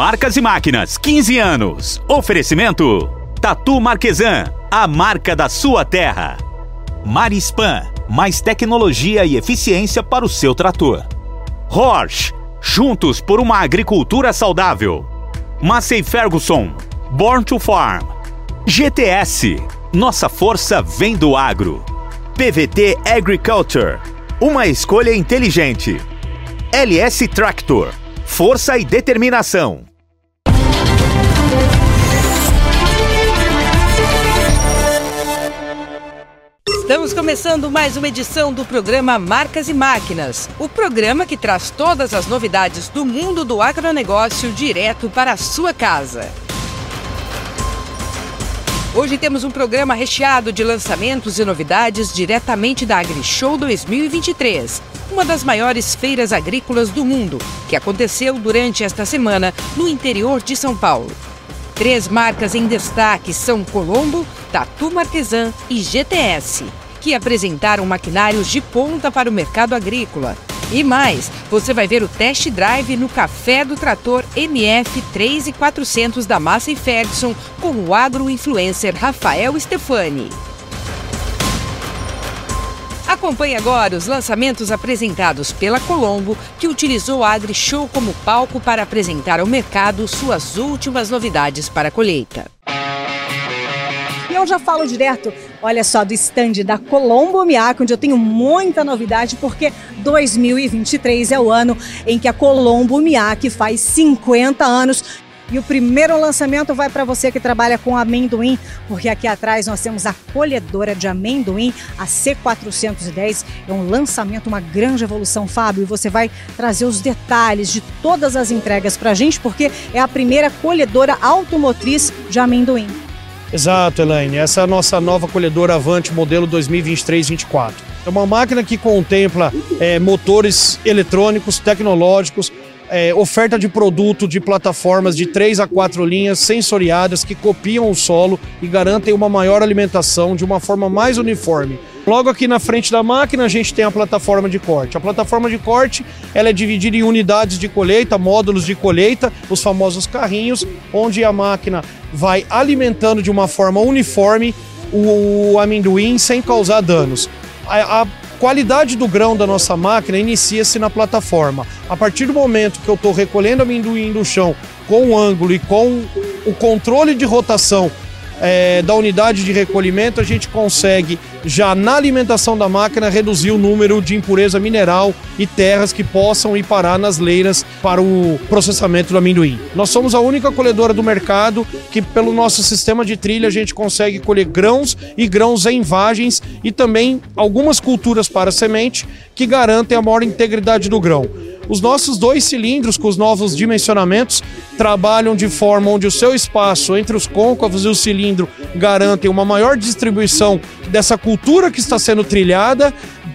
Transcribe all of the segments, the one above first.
Marcas e Máquinas, 15 anos. Oferecimento: Tatu Marquesan, a marca da sua terra. Marispan, mais tecnologia e eficiência para o seu trator. Horsch, juntos por uma agricultura saudável. Massey Ferguson, Born to Farm. GTS, nossa força vem do agro. PVT Agriculture, uma escolha inteligente. LS Tractor, força e determinação. Estamos começando mais uma edição do programa Marcas e Máquinas, o programa que traz todas as novidades do mundo do agronegócio direto para a sua casa. Hoje temos um programa recheado de lançamentos e novidades diretamente da AgriShow 2023, uma das maiores feiras agrícolas do mundo, que aconteceu durante esta semana no interior de São Paulo. Três marcas em destaque são Colombo, Tatu Marquesan e GTS, que apresentaram maquinários de ponta para o mercado agrícola. E mais, você vai ver o test drive no Café do Trator MF 3400 da Massa e Ferguson com o agro-influencer Rafael Stefani. Acompanhe agora os lançamentos apresentados pela Colombo, que utilizou a AgriShow como palco para apresentar ao mercado suas últimas novidades para a colheita. Eu já falo direto, olha só, do stand da Colombo Miaco, onde eu tenho muita novidade, porque 2023 é o ano em que a Colombo Miac faz 50 anos. E o primeiro lançamento vai para você que trabalha com amendoim, porque aqui atrás nós temos a colhedora de amendoim, a C410. É um lançamento, uma grande evolução, Fábio. E você vai trazer os detalhes de todas as entregas para a gente, porque é a primeira colhedora automotriz de amendoim. Exato, Elaine. Essa é a nossa nova colhedora Avante modelo 2023-24. É uma máquina que contempla é, motores eletrônicos, tecnológicos, é, oferta de produto de plataformas de 3 a 4 linhas sensoriadas que copiam o solo e garantem uma maior alimentação de uma forma mais uniforme. Logo aqui na frente da máquina a gente tem a plataforma de corte. A plataforma de corte ela é dividida em unidades de colheita, módulos de colheita, os famosos carrinhos, onde a máquina vai alimentando de uma forma uniforme o, amendoim sem causar danos. A, a qualidade do grão da nossa máquina inicia-se na plataforma. A partir do momento que eu estou recolhendo amendoim do chão com o ângulo e com o controle de rotação é, da unidade de recolhimento, a gente consegue, já na alimentação da máquina, reduzir o número de impureza mineral e terras que possam ir parar nas leiras para o processamento do amendoim. Nós somos a única colhedora do mercado que, pelo nosso sistema de trilha, a gente consegue colher grãos e grãos em vagens e também algumas culturas para semente que garantem a maior integridade do grão. Os nossos dois cilindros com os novos dimensionamentos trabalham de forma onde o seu espaço entre os côncavos e o cilindro garantem uma maior distribuição dessa cultura que está sendo trilhada,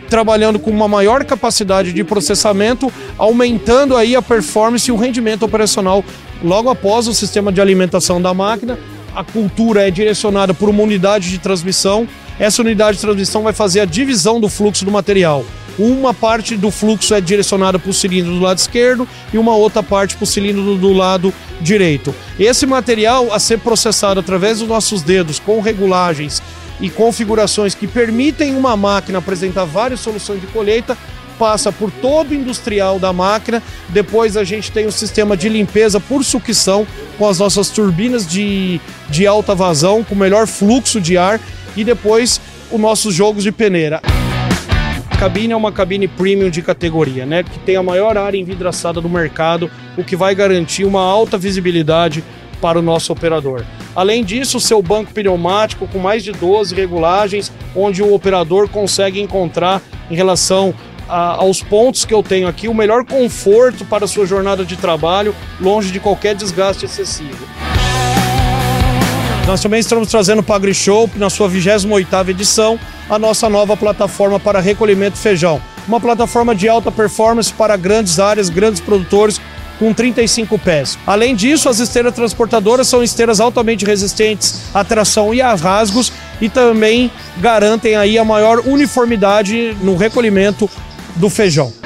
trabalhando com uma maior capacidade de processamento, aumentando aí a performance e o rendimento operacional logo após o sistema de alimentação da máquina. A cultura é direcionada por uma unidade de transmissão. Essa unidade de transmissão vai fazer a divisão do fluxo do material. Uma parte do fluxo é direcionada para o cilindro do lado esquerdo e uma outra parte para o cilindro do lado direito. Esse material a ser processado através dos nossos dedos com regulagens e configurações que permitem uma máquina apresentar várias soluções de colheita passa por todo o industrial da máquina. Depois a gente tem o sistema de limpeza por sucção com as nossas turbinas de, de alta vazão, com melhor fluxo de ar e depois os nossos jogos de peneira. Cabine é uma cabine premium de categoria, né? Que tem a maior área envidraçada do mercado, o que vai garantir uma alta visibilidade para o nosso operador. Além disso, seu banco pneumático com mais de 12 regulagens, onde o operador consegue encontrar em relação a, aos pontos que eu tenho aqui o melhor conforto para a sua jornada de trabalho, longe de qualquer desgaste excessivo. Nós também estamos trazendo o AgriShow, na sua 28ª edição, a nossa nova plataforma para recolhimento de feijão. Uma plataforma de alta performance para grandes áreas, grandes produtores, com 35 pés. Além disso, as esteiras transportadoras são esteiras altamente resistentes à tração e a rasgos e também garantem aí a maior uniformidade no recolhimento do feijão.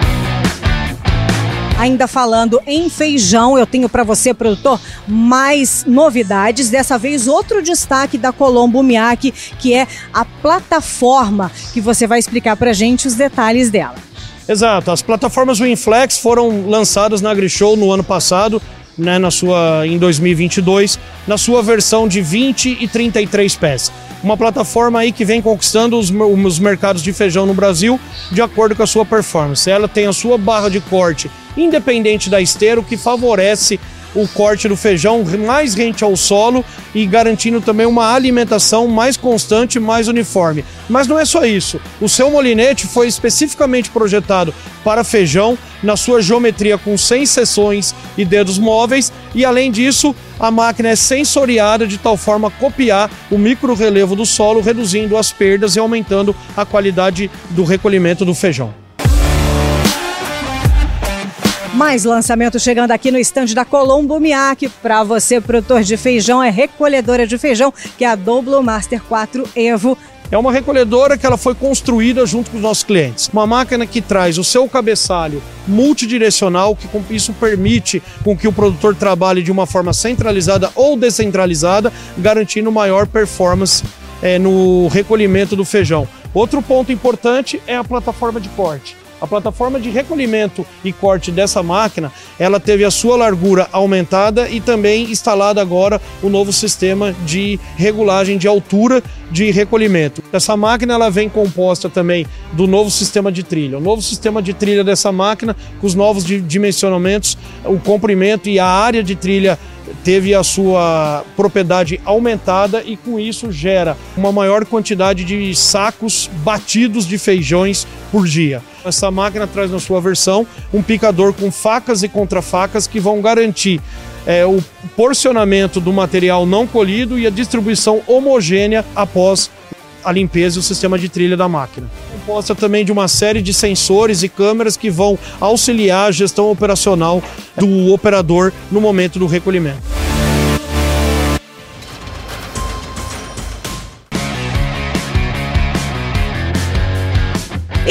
Ainda falando em feijão, eu tenho para você, produtor, mais novidades. Dessa vez, outro destaque da Colombo Miaki, que é a plataforma, que você vai explicar para gente os detalhes dela. Exato, as plataformas Winflex foram lançadas na AgriShow no ano passado, né, na sua, em 2022, na sua versão de 20 e 33 pés. Uma plataforma aí que vem conquistando os, os mercados de feijão no Brasil de acordo com a sua performance. Ela tem a sua barra de corte independente da esteira, o que favorece o corte do feijão mais rente ao solo e garantindo também uma alimentação mais constante, mais uniforme. Mas não é só isso. O seu molinete foi especificamente projetado para feijão na sua geometria com 100 seções e dedos móveis e além disso, a máquina é sensoriada de tal forma a copiar o micro relevo do solo, reduzindo as perdas e aumentando a qualidade do recolhimento do feijão. Mais lançamento chegando aqui no estande da Colombo Miak. Para você, produtor de feijão, é recolhedora de feijão, que é a Doblo Master 4 Evo. É uma recolhedora que ela foi construída junto com os nossos clientes. Uma máquina que traz o seu cabeçalho multidirecional, que isso permite com que o produtor trabalhe de uma forma centralizada ou descentralizada, garantindo maior performance é, no recolhimento do feijão. Outro ponto importante é a plataforma de corte. A plataforma de recolhimento e corte dessa máquina, ela teve a sua largura aumentada e também instalada agora o novo sistema de regulagem de altura de recolhimento. Essa máquina ela vem composta também do novo sistema de trilha. O novo sistema de trilha dessa máquina, com os novos dimensionamentos, o comprimento e a área de trilha teve a sua propriedade aumentada e com isso gera uma maior quantidade de sacos batidos de feijões por dia. Essa máquina traz na sua versão um picador com facas e contrafacas que vão garantir é, o porcionamento do material não colhido e a distribuição homogênea após a limpeza e o sistema de trilha da máquina. Composta também de uma série de sensores e câmeras que vão auxiliar a gestão operacional do operador no momento do recolhimento.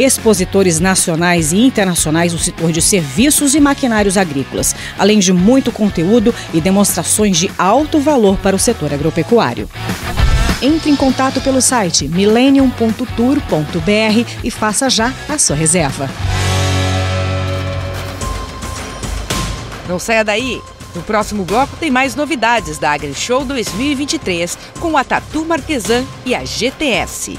expositores nacionais e internacionais do setor de serviços e maquinários agrícolas, além de muito conteúdo e demonstrações de alto valor para o setor agropecuário. Entre em contato pelo site millennium.tour.br e faça já a sua reserva. Não saia daí! No próximo bloco tem mais novidades da AgriShow 2023 com a Tatu Marquesan e a GTS.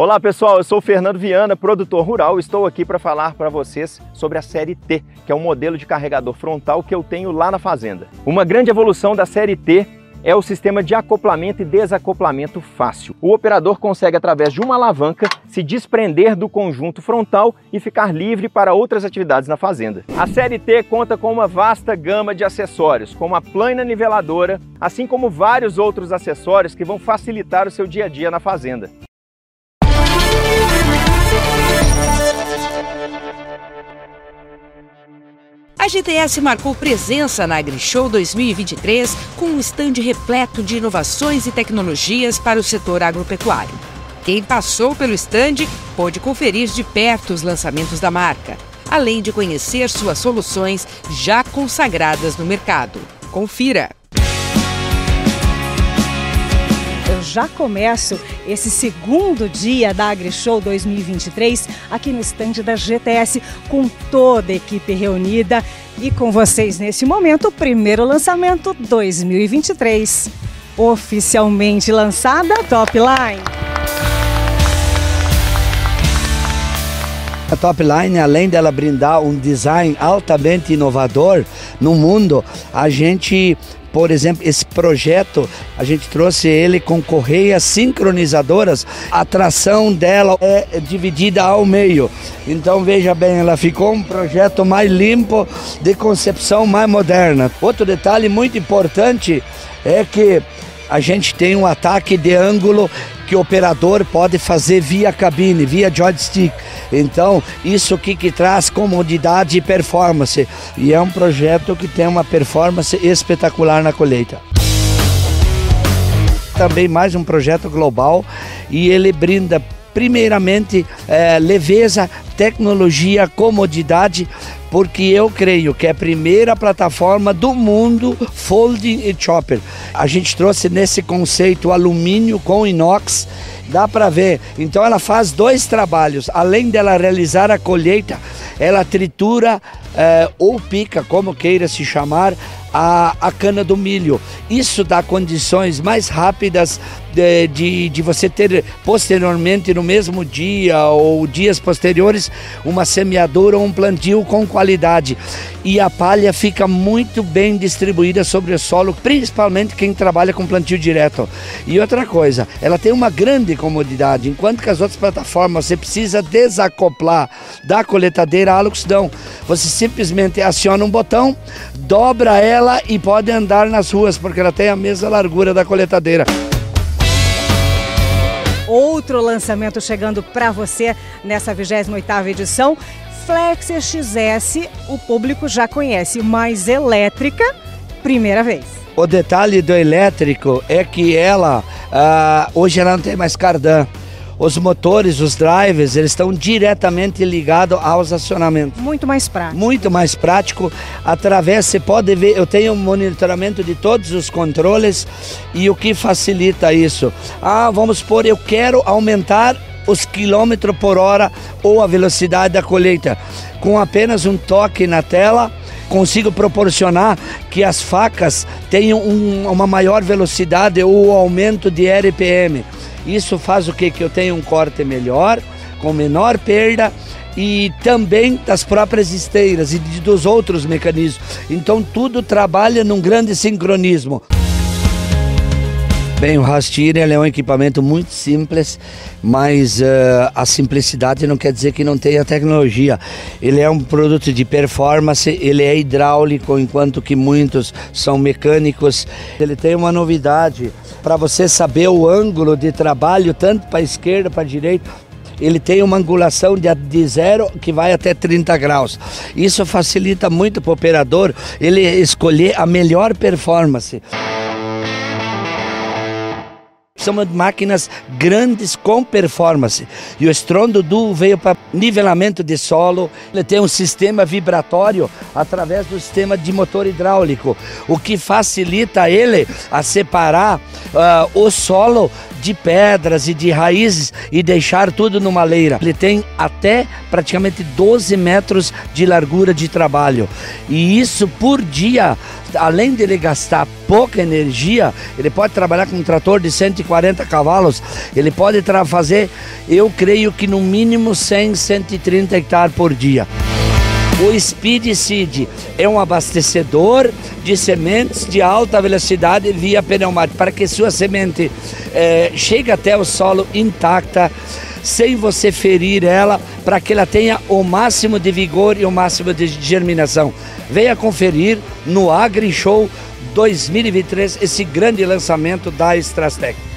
Olá pessoal, eu sou o Fernando Viana, produtor rural. Estou aqui para falar para vocês sobre a série T, que é um modelo de carregador frontal que eu tenho lá na fazenda. Uma grande evolução da série T é o sistema de acoplamento e desacoplamento fácil. O operador consegue, através de uma alavanca, se desprender do conjunto frontal e ficar livre para outras atividades na fazenda. A série T conta com uma vasta gama de acessórios, como a plana niveladora, assim como vários outros acessórios que vão facilitar o seu dia a dia na fazenda. GTS marcou presença na AgriShow 2023 com um estande repleto de inovações e tecnologias para o setor agropecuário. Quem passou pelo estande pôde conferir de perto os lançamentos da marca, além de conhecer suas soluções já consagradas no mercado. Confira! Eu já começo esse segundo dia da AgriShow 2023 aqui no estande da GTS com toda a equipe reunida e com vocês nesse momento o primeiro lançamento 2023. Oficialmente lançada Top Line. A Top Line, além dela brindar um design altamente inovador no mundo, a gente por exemplo, esse projeto, a gente trouxe ele com correias sincronizadoras. A tração dela é dividida ao meio. Então veja bem, ela ficou um projeto mais limpo, de concepção mais moderna. Outro detalhe muito importante é que a gente tem um ataque de ângulo que o operador pode fazer via cabine, via joystick. Então, isso aqui que traz comodidade e performance. E é um projeto que tem uma performance espetacular na colheita também mais um projeto global e ele brinda primeiramente é, leveza, tecnologia, comodidade, porque eu creio que é a primeira plataforma do mundo folding e chopper. A gente trouxe nesse conceito alumínio com inox, dá para ver. Então ela faz dois trabalhos, além dela realizar a colheita, ela tritura é, ou pica, como queira se chamar, a, a cana do milho. Isso dá condições mais rápidas de, de, de, você ter posteriormente no mesmo dia ou dias posteriores uma semeadura ou um plantio com qualidade. E a palha fica muito bem distribuída sobre o solo, principalmente quem trabalha com plantio direto. E outra coisa, ela tem uma grande comodidade, enquanto que as outras plataformas você precisa desacoplar da coletadeira à não. Você simplesmente aciona um botão, dobra ela e pode andar nas ruas, porque ela tem a mesma largura da coletadeira. Outro lançamento chegando para você nessa 28ª edição, Flex XS, o público já conhece, mas elétrica, primeira vez. O detalhe do elétrico é que ela, uh, hoje ela não tem mais cardan os motores, os drivers, eles estão diretamente ligados aos acionamentos. Muito mais prático. Muito mais prático. Através, você pode ver, eu tenho um monitoramento de todos os controles e o que facilita isso? Ah, vamos supor, eu quero aumentar os quilômetros por hora ou a velocidade da colheita. Com apenas um toque na tela, consigo proporcionar que as facas tenham um, uma maior velocidade ou aumento de RPM. Isso faz o que? Que eu tenha um corte melhor, com menor perda e também das próprias esteiras e dos outros mecanismos. Então tudo trabalha num grande sincronismo. Bem, o Rastir é um equipamento muito simples, mas uh, a simplicidade não quer dizer que não tenha tecnologia. Ele é um produto de performance, ele é hidráulico, enquanto que muitos são mecânicos. Ele tem uma novidade para você saber o ângulo de trabalho, tanto para a esquerda, para a direita, ele tem uma angulação de, de zero que vai até 30 graus. Isso facilita muito para o operador ele escolher a melhor performance. São máquinas grandes com performance. E o Strondo Duo veio para nivelamento de solo. Ele tem um sistema vibratório através do sistema de motor hidráulico, o que facilita ele a separar uh, o solo de pedras e de raízes e deixar tudo numa leira. Ele tem até praticamente 12 metros de largura de trabalho. E isso por dia, além de ele gastar pouca energia, ele pode trabalhar com um trator de 140 cavalos, ele pode fazer, eu creio que no mínimo 100, 130 hectares por dia. O Speed Seed é um abastecedor de sementes de alta velocidade via pneumático, para que sua semente é, chegue até o solo intacta, sem você ferir ela, para que ela tenha o máximo de vigor e o máximo de germinação. Venha conferir no Agri Show 2023 esse grande lançamento da Strastec.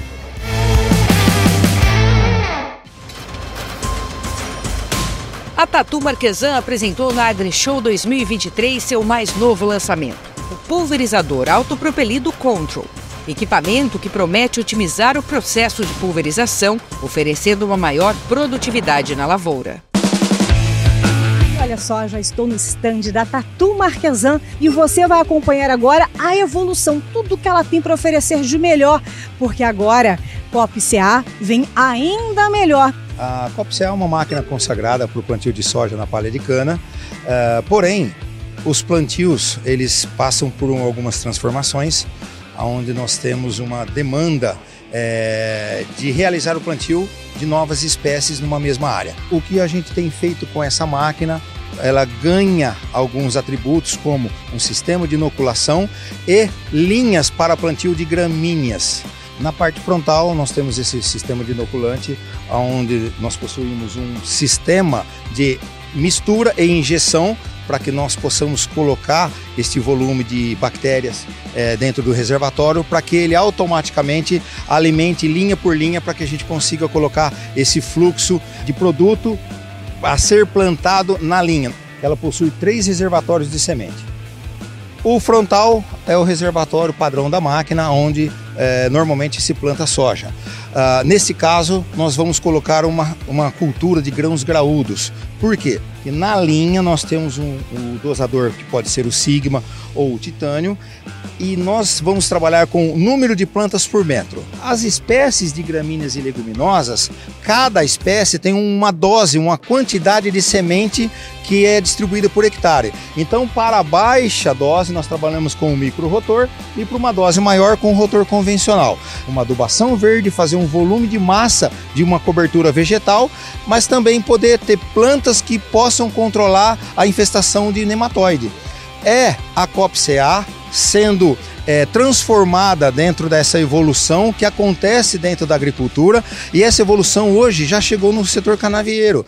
A Tatu Marquesan apresentou na AgriShow 2023 seu mais novo lançamento, o pulverizador autopropelido Control. Equipamento que promete otimizar o processo de pulverização, oferecendo uma maior produtividade na lavoura. Olha só, já estou no stand da Tatu Marquesan e você vai acompanhar agora a evolução, tudo que ela tem para oferecer de melhor, porque agora Cop CA vem ainda melhor. A Cop CA é uma máquina consagrada para o plantio de soja na palha de cana, uh, porém os plantios eles passam por algumas transformações, onde nós temos uma demanda é, de realizar o plantio de novas espécies numa mesma área. O que a gente tem feito com essa máquina ela ganha alguns atributos como um sistema de inoculação e linhas para plantio de gramíneas. Na parte frontal nós temos esse sistema de inoculante, onde nós possuímos um sistema de mistura e injeção para que nós possamos colocar este volume de bactérias é, dentro do reservatório para que ele automaticamente alimente linha por linha para que a gente consiga colocar esse fluxo de produto a ser plantado na linha. Ela possui três reservatórios de semente. O frontal é o reservatório padrão da máquina, onde é, normalmente se planta soja. Uh, nesse caso, nós vamos colocar uma, uma cultura de grãos graúdos. Por quê? Porque na linha nós temos um, um dosador que pode ser o Sigma ou o Titânio e nós vamos trabalhar com número de plantas por metro. As espécies de gramíneas e leguminosas, cada espécie tem uma dose, uma quantidade de semente que é distribuída por hectare. Então, para baixa dose, nós trabalhamos com o micro rotor e para uma dose maior com o rotor convencional. Uma adubação verde, fazer um volume de massa de uma cobertura vegetal, mas também poder ter plantas que possam controlar a infestação de nematóide. É a COPCA sendo é, transformada dentro dessa evolução que acontece dentro da agricultura e essa evolução hoje já chegou no setor canavieiro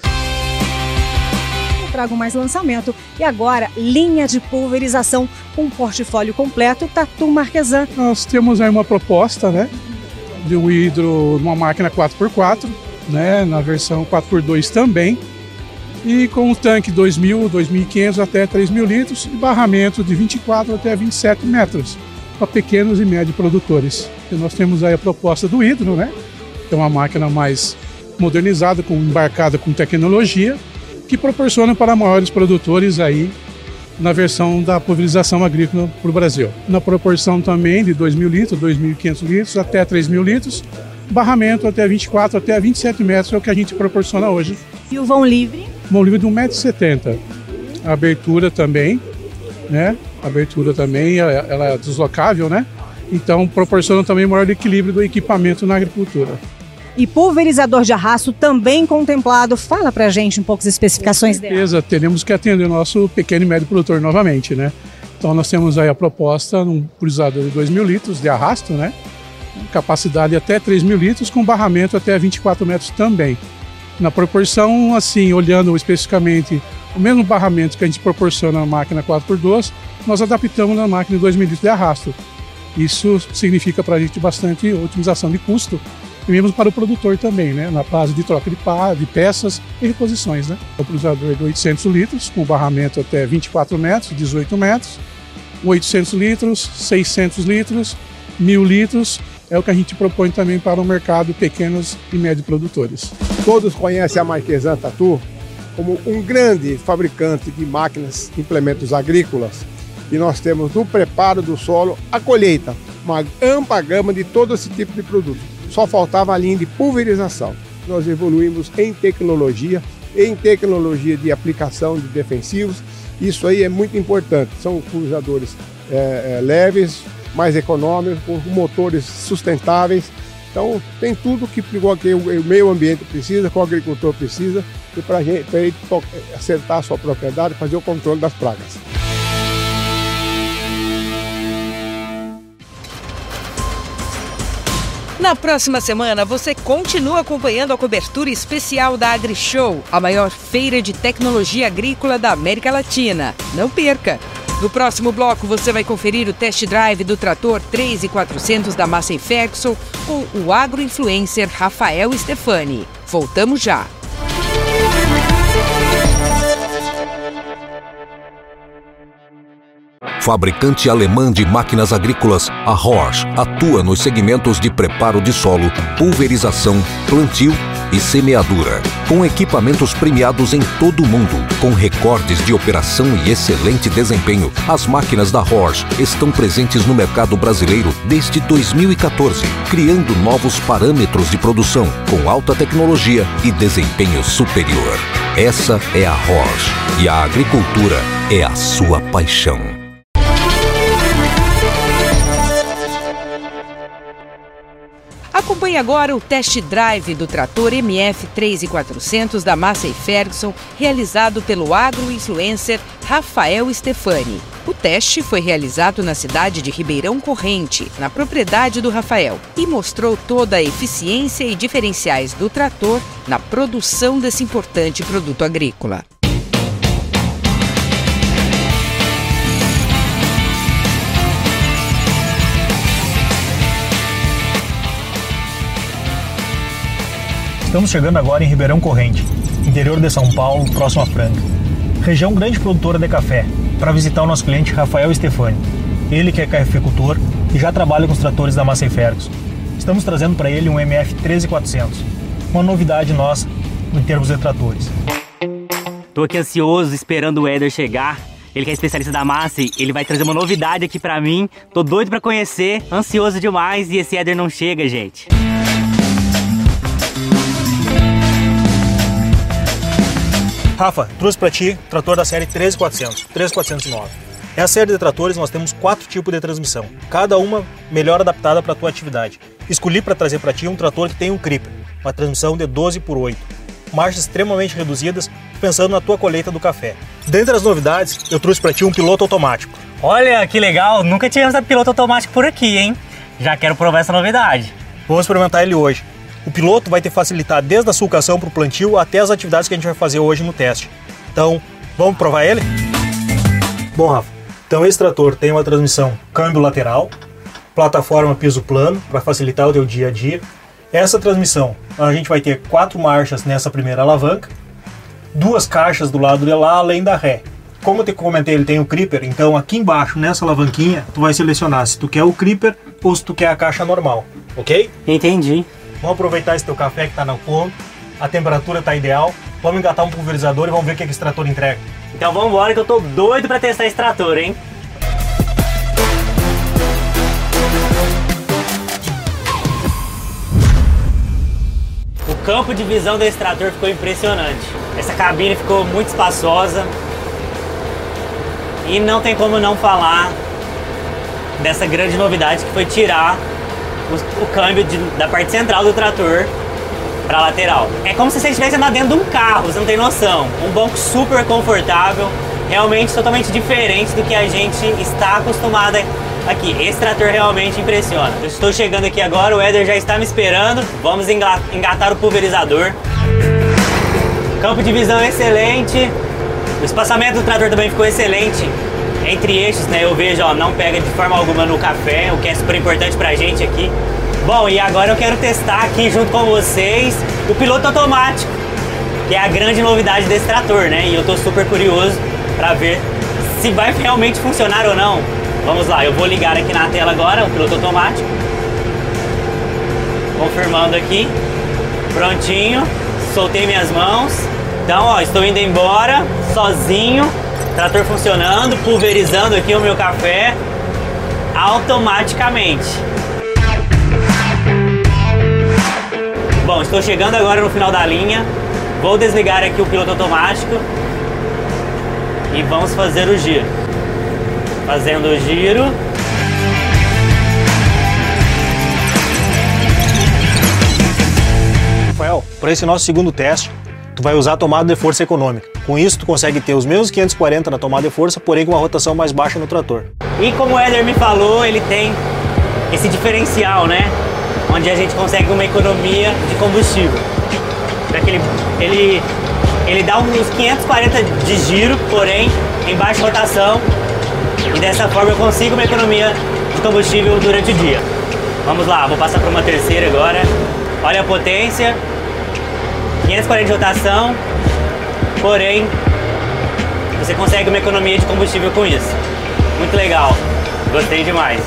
trago mais lançamento. E agora, linha de pulverização com um portfólio completo, Tatu Marquesan. Nós temos aí uma proposta, né? De um hidro numa máquina 4x4, né? Na versão 4x2 também. E com um tanque 2.000, 2.500 até 3.000 litros e barramento de 24 até 27 metros para pequenos e médios produtores. E nós temos aí a proposta do hidro, né? Que é uma máquina mais modernizada, com embarcada com tecnologia, que proporciona para maiores produtores aí na versão da pulverização agrícola para o Brasil. Na proporção também de 2 mil litros, 2.500 litros até 3 mil litros, barramento até 24 até 27 metros é o que a gente proporciona hoje. E o vão livre? Vão livre de 1,70m. A abertura também, né? A abertura também, ela é deslocável, né? Então proporciona também maior equilíbrio do equipamento na agricultura e pulverizador de arrasto também contemplado. Fala pra gente um pouco as especificações dele. certeza, teremos que atender o nosso pequeno e médio produtor novamente, né? Então nós temos aí a proposta num pulverizador de 2 mil litros de arrasto, né? Capacidade até 3 mil litros, com barramento até 24 metros também. Na proporção, assim, olhando especificamente o mesmo barramento que a gente proporciona na máquina 4x2, nós adaptamos na máquina de 2 mil litros de arrasto. Isso significa para a gente bastante otimização de custo e mesmo para o produtor também, né? Na fase de troca de, de peças e reposições, né? O pulverizador de 800 litros, com barramento até 24 metros, 18 metros, 800 litros, 600 litros, 1000 litros, é o que a gente propõe também para o mercado pequenos e médios produtores. Todos conhecem a Marquesan Tatu como um grande fabricante de máquinas e implementos agrícolas e nós temos do preparo do solo à colheita, uma ampla gama de todo esse tipo de produto só faltava a linha de pulverização. Nós evoluímos em tecnologia, em tecnologia de aplicação de defensivos. Isso aí é muito importante. São pulverizadores é, é, leves, mais econômicos, com motores sustentáveis. Então tem tudo que, que o meio ambiente precisa, que o agricultor precisa, e para ele acertar a sua propriedade, fazer o controle das pragas. Na próxima semana, você continua acompanhando a cobertura especial da AgriShow, a maior feira de tecnologia agrícola da América Latina. Não perca! No próximo bloco, você vai conferir o test drive do trator 3400 da Massey Ferguson com o agroinfluencer Rafael Stefani. Voltamos já! Fabricante alemã de máquinas agrícolas, a Horsch atua nos segmentos de preparo de solo, pulverização, plantio e semeadura, com equipamentos premiados em todo o mundo, com recordes de operação e excelente desempenho. As máquinas da Horsch estão presentes no mercado brasileiro desde 2014, criando novos parâmetros de produção com alta tecnologia e desempenho superior. Essa é a Horsch e a agricultura é a sua paixão. Acompanhe agora o test drive do trator MF 3400 da Massey Ferguson, realizado pelo agro-influencer Rafael Stefani. O teste foi realizado na cidade de Ribeirão Corrente, na propriedade do Rafael, e mostrou toda a eficiência e diferenciais do trator na produção desse importante produto agrícola. Estamos chegando agora em Ribeirão Corrente, interior de São Paulo, próximo a Franca. Região grande produtora de café, para visitar o nosso cliente Rafael Stefani. Ele que é cafeicultor e já trabalha com os tratores da Massey Ferguson. Estamos trazendo para ele um MF 13400, uma novidade nossa em termos de tratores. Tô aqui ansioso esperando o Éder chegar. Ele que é especialista da Massey, ele vai trazer uma novidade aqui para mim. Tô doido para conhecer, ansioso demais e esse Éder não chega, gente. Rafa, trouxe para ti trator da série 13400, 13409. Essa série de tratores nós temos quatro tipos de transmissão, cada uma melhor adaptada para a tua atividade. Escolhi para trazer para ti um trator que tem um Creeper, uma transmissão de 12 por 8, marchas extremamente reduzidas, pensando na tua colheita do café. Dentre as novidades, eu trouxe para ti um piloto automático. Olha que legal, nunca tínhamos piloto automático por aqui, hein? Já quero provar essa novidade. Vamos experimentar ele hoje. O piloto vai te facilitar desde a sulcação para o plantio até as atividades que a gente vai fazer hoje no teste. Então, vamos provar ele? Bom, Rafa, então esse trator tem uma transmissão câmbio lateral, plataforma piso plano para facilitar o teu dia a dia. Essa transmissão, a gente vai ter quatro marchas nessa primeira alavanca, duas caixas do lado de lá, além da ré. Como eu te comentei, ele tem o creeper, então aqui embaixo, nessa alavanquinha, tu vai selecionar se tu quer o creeper ou se tu quer a caixa normal, ok? Entendi. Vamos aproveitar esse teu café que está no ponto, a temperatura está ideal. Vamos engatar um pulverizador e vamos ver o que, que esse trator entrega. Então vamos embora que eu tô doido para testar esse trator, hein? O campo de visão desse trator ficou impressionante. Essa cabine ficou muito espaçosa. E não tem como não falar dessa grande novidade que foi tirar o, câmbio de, da parte central do trator para lateral. É como se você estivesse andando dentro de um carro, você não tem noção. Um banco super confortável, realmente totalmente diferente do que a gente está acostumado aqui. Esse trator realmente impressiona. Eu estou chegando aqui agora, o Éder já está me esperando. Vamos engatar o pulverizador. Campo de visão excelente. O espaçamento do trator também ficou excelente entre eixos, né? Eu vejo, ó, não pega de forma alguma no café, o que é super importante pra gente aqui. Bom, e agora eu quero testar aqui junto com vocês o piloto automático, que é a grande novidade desse trator, né? E eu tô super curioso para ver se vai realmente funcionar ou não. Vamos lá, eu vou ligar aqui na tela agora o piloto automático. Confirmando aqui. Prontinho. Soltei minhas mãos. Então, ó, estou indo embora sozinho Trator funcionando, pulverizando aqui o meu café automaticamente. Bom, estou chegando agora no final da linha. Vou desligar aqui o piloto automático e vamos fazer o giro. Fazendo o giro. Rafael, para esse nosso segundo teste, tu vai usar a tomada de força econômica. Com isso, tu consegue ter os mesmos 540 na tomada de força, porém com uma rotação mais baixa no trator. E como o Éder me falou, ele tem esse diferencial, né? Onde a gente consegue uma economia de combustível. Ele, ele, ele dá uns 540 de giro, porém em baixa rotação. E dessa forma eu consigo uma economia de combustível durante o dia. Vamos lá, vou passar para uma terceira agora. Olha a potência. 540 de rotação, Porém, você consegue uma economia de combustível com isso. muito legal. Gostei demais.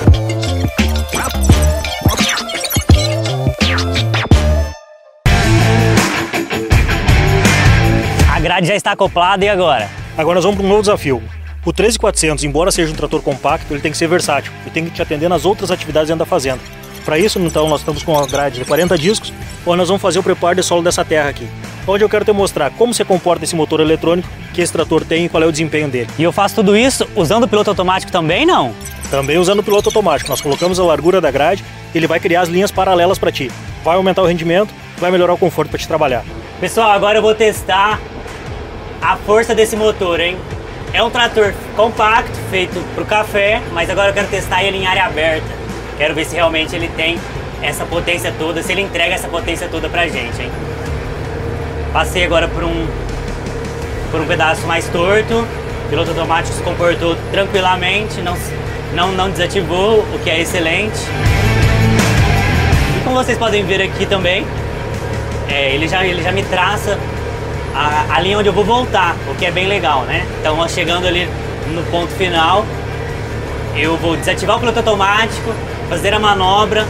A grade já está acoplada e agora? Agora nós vamos para um novo desafio. O 13400, embora seja um trator compacto, ele tem que ser versátil e tem que te atender nas outras atividades dentro da fazenda. Para isso, então, nós estamos com uma grade de 40 discos, onde nós vamos fazer o preparo de solo dessa terra aqui. Onde eu quero te mostrar como se comporta esse motor eletrônico que esse trator tem e qual é o desempenho dele. E eu faço tudo isso usando o piloto automático também, não? Também usando o piloto automático. Nós colocamos a largura da grade, ele vai criar as linhas paralelas para ti. Vai aumentar o rendimento, vai melhorar o conforto para te trabalhar. Pessoal, agora eu vou testar a força desse motor, hein? É um trator compacto, feito para o café, mas agora eu quero testar ele em área aberta. Quero ver se realmente ele tem essa potência toda, se ele entrega essa potência toda pra gente, hein? Passei agora por um, por um pedaço mais torto, o piloto automático se comportou tranquilamente, não, não, não desativou, o que é excelente. E como vocês podem ver aqui também, é, ele, já, ele já me traça a, a linha onde eu vou voltar, o que é bem legal, né? Então, chegando ali no ponto final, eu vou desativar o piloto automático, fazer a manobra,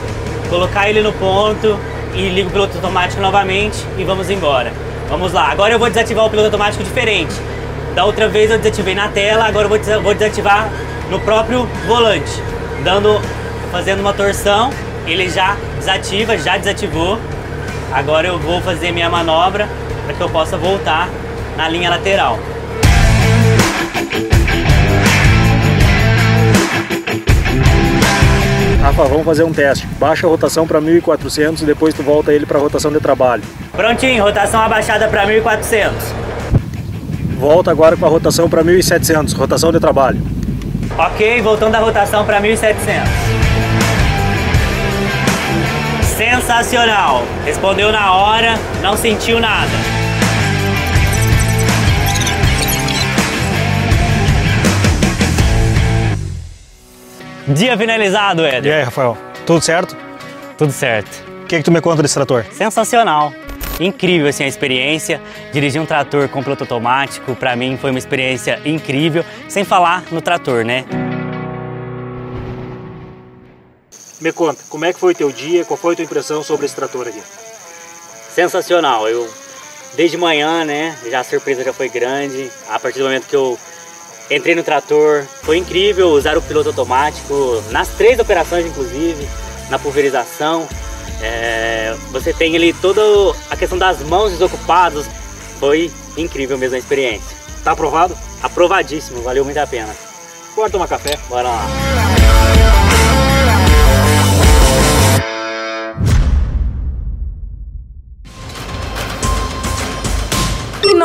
colocar ele no ponto e ligo o piloto automático novamente e vamos embora. Vamos lá, agora eu vou desativar o piloto automático diferente. Da outra vez eu desativei na tela, agora eu vou desativar no próprio volante, dando, fazendo uma torção, ele já desativa, já desativou. Agora eu vou fazer minha manobra para que eu possa voltar na linha lateral. Rafa, vamos fazer um teste. Baixa a rotação para 1400 e depois tu volta ele para a rotação de trabalho. Prontinho, rotação abaixada para 1400. Volta agora com a rotação para 1700, rotação de trabalho. Ok, voltando a rotação para 1700. Sensacional! Respondeu na hora, não sentiu nada. Dia finalizado, Éder. E aí, Rafael? Tudo certo? Tudo certo. O que, é que tu me conta desse trator? Sensacional. Incrível assim, a experiência. Dirigir um trator com piloto automático, para mim foi uma experiência incrível. Sem falar no trator, né? Me conta, como é que foi o teu dia? Qual foi a tua impressão sobre esse trator aqui? Sensacional. Eu, desde manhã, né, já a surpresa já foi grande. A partir do momento que eu Entrei no trator, foi incrível usar o piloto automático nas três operações, inclusive, na pulverização. É, você tem ali toda a questão das mãos desocupadas. Foi incrível mesmo a experiência. Tá aprovado? Aprovadíssimo, valeu muito a pena. Bora tomar café? Bora lá.